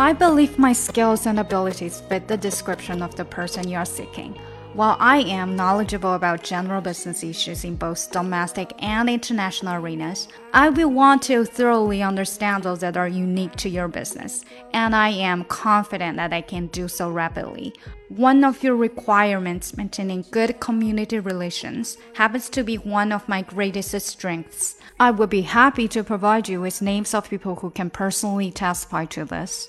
I believe my skills and abilities fit the description of the person you are seeking. While I am knowledgeable about general business issues in both domestic and international arenas, I will want to thoroughly understand those that are unique to your business, and I am confident that I can do so rapidly. One of your requirements, maintaining good community relations, happens to be one of my greatest strengths. I would be happy to provide you with names of people who can personally testify to this.